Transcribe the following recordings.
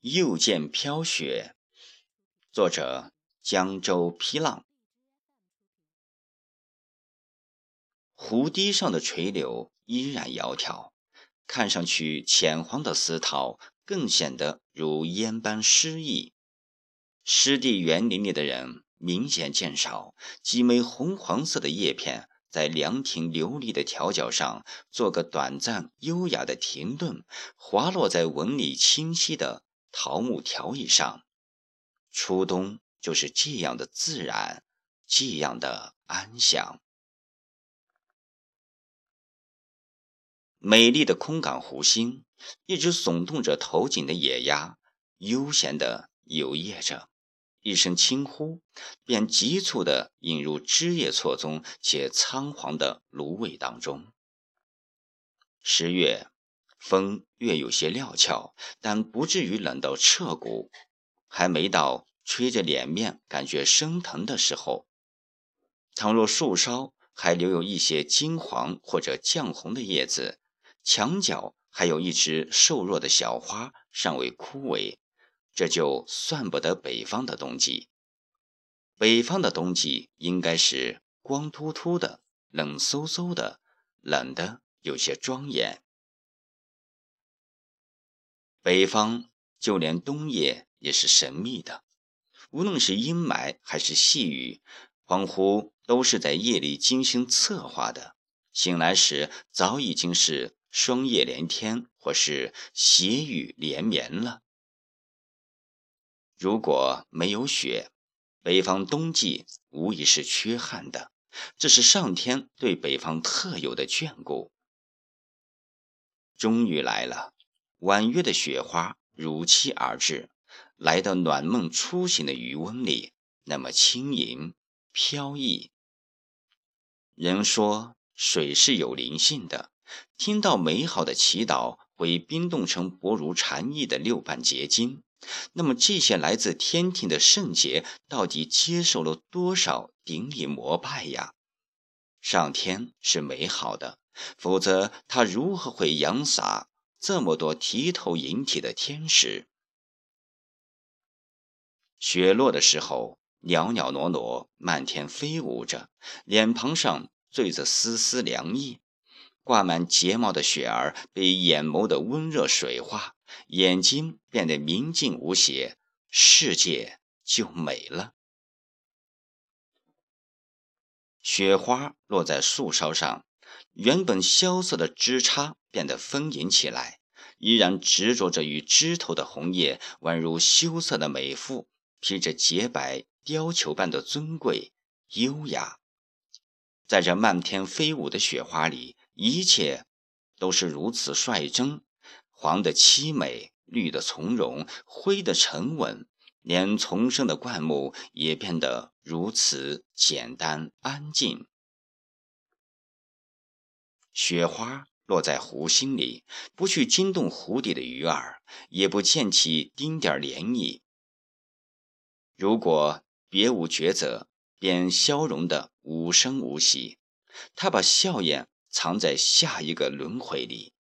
又见飘雪。作者：江州批浪。湖堤上的垂柳依然窈窕，看上去浅黄的丝绦更显得如烟般诗意。湿地园林里的人明显减少，几枚红黄色的叶片在凉亭琉璃的条角上做个短暂优雅的停顿，滑落在纹理清晰的桃木条椅上。初冬就是这样的自然，这样的安详。美丽的空港湖心，一只耸动着头颈的野鸭，悠闲地游曳着，一声轻呼，便急促地引入枝叶错综且苍黄的芦苇当中。十月，风略有些料峭，但不至于冷到彻骨，还没到吹着脸面感觉生疼的时候。倘若树梢还留有一些金黄或者绛红的叶子，墙角还有一枝瘦弱的小花尚未枯萎，这就算不得北方的冬季。北方的冬季应该是光秃秃的、冷飕飕的，冷得有些庄严。北方就连冬夜也是神秘的，无论是阴霾还是细雨，恍惚都是在夜里精心策划的。醒来时，早已经是。霜叶连天，或是斜雨连绵了。如果没有雪，北方冬季无疑是缺旱的。这是上天对北方特有的眷顾。终于来了，婉约的雪花如期而至，来到暖梦初醒的余温里，那么轻盈飘逸。人说水是有灵性的。听到美好的祈祷会冰冻成薄如蝉翼的六瓣结晶，那么这些来自天庭的圣洁到底接受了多少顶礼膜拜呀？上天是美好的，否则他如何会扬洒这么多剔透引体的天使？雪落的时候，袅袅娜娜，漫天飞舞着，脸庞上缀着丝丝凉意。挂满睫毛的雪儿被眼眸的温热水化，眼睛变得明净无邪，世界就美了。雪花落在树梢上，原本萧瑟的枝杈变得丰盈起来，依然执着着与枝头的红叶，宛如羞涩的美妇，披着洁白貂裘般的尊贵优雅，在这漫天飞舞的雪花里。一切都是如此率真，黄的凄美，绿的从容，灰的沉稳，连丛生的灌木也变得如此简单安静。雪花落在湖心里，不去惊动湖底的鱼儿，也不溅起丁点涟漪。如果别无抉择，便消融的无声无息。他把笑颜。藏在下一个轮回里。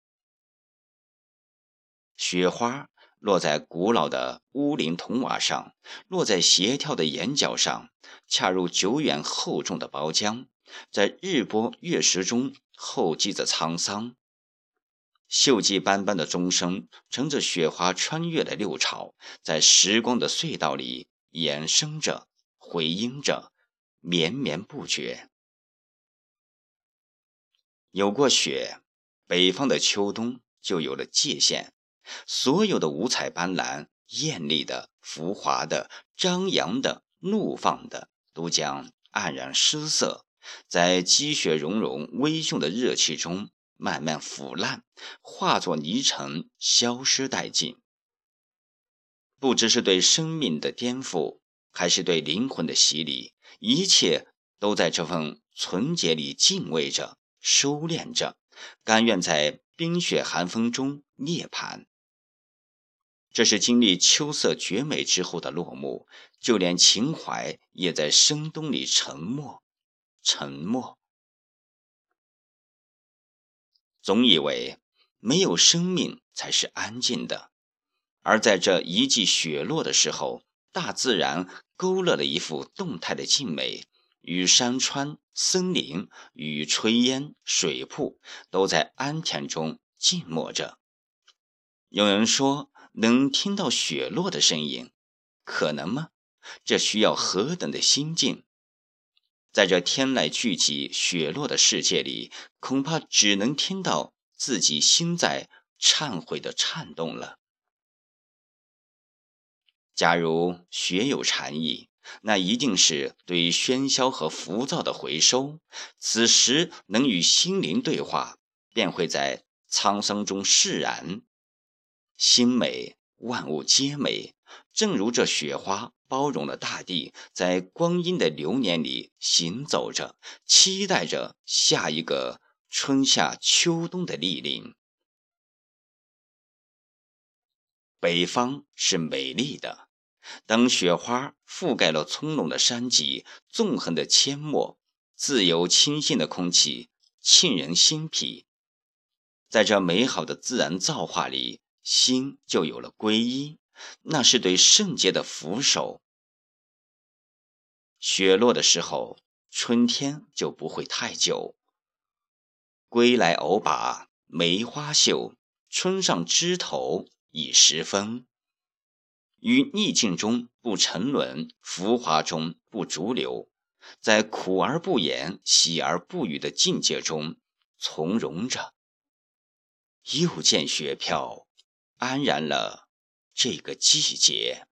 雪花落在古老的屋林铜瓦上，落在斜跳的檐角上，恰如久远厚重的包浆，在日波月食中厚积着沧桑。锈迹斑斑的钟声，乘着雪花穿越了六朝，在时光的隧道里延伸着，回音着，绵绵不绝。有过雪，北方的秋冬就有了界限。所有的五彩斑斓、艳丽的、浮华的、张扬的、怒放的，都将黯然失色，在积雪融融、微凶的热气中慢慢腐烂，化作泥尘，消失殆尽。不知是对生命的颠覆，还是对灵魂的洗礼，一切都在这份纯洁里敬畏着。收敛着，甘愿在冰雪寒风中涅槃。这是经历秋色绝美之后的落幕，就连情怀也在深冬里沉默，沉默。总以为没有生命才是安静的，而在这一季雪落的时候，大自然勾勒了一幅动态的静美，与山川、森林、与炊烟、水瀑都在安恬中静默着。有人说，能听到雪落的声音，可能吗？这需要何等的心境！在这天籁俱寂、雪落的世界里，恐怕只能听到自己心在忏悔的颤动了。假如雪有禅意，那一定是对喧嚣和浮躁的回收。此时能与心灵对话，便会在沧桑中释然。心美，万物皆美。正如这雪花包容了大地，在光阴的流年里行走着，期待着下一个春夏秋冬的莅临。北方是美丽的。当雪花覆盖了葱茏的山脊，纵横的阡陌，自由清新的空气沁人心脾。在这美好的自然造化里，心就有了皈依，那是对圣洁的俯首。雪落的时候，春天就不会太久。归来偶把梅花嗅，春上枝头已时分。于逆境中不沉沦，浮华中不逐流，在苦而不言、喜而不语的境界中从容着。又见雪飘，安然了这个季节。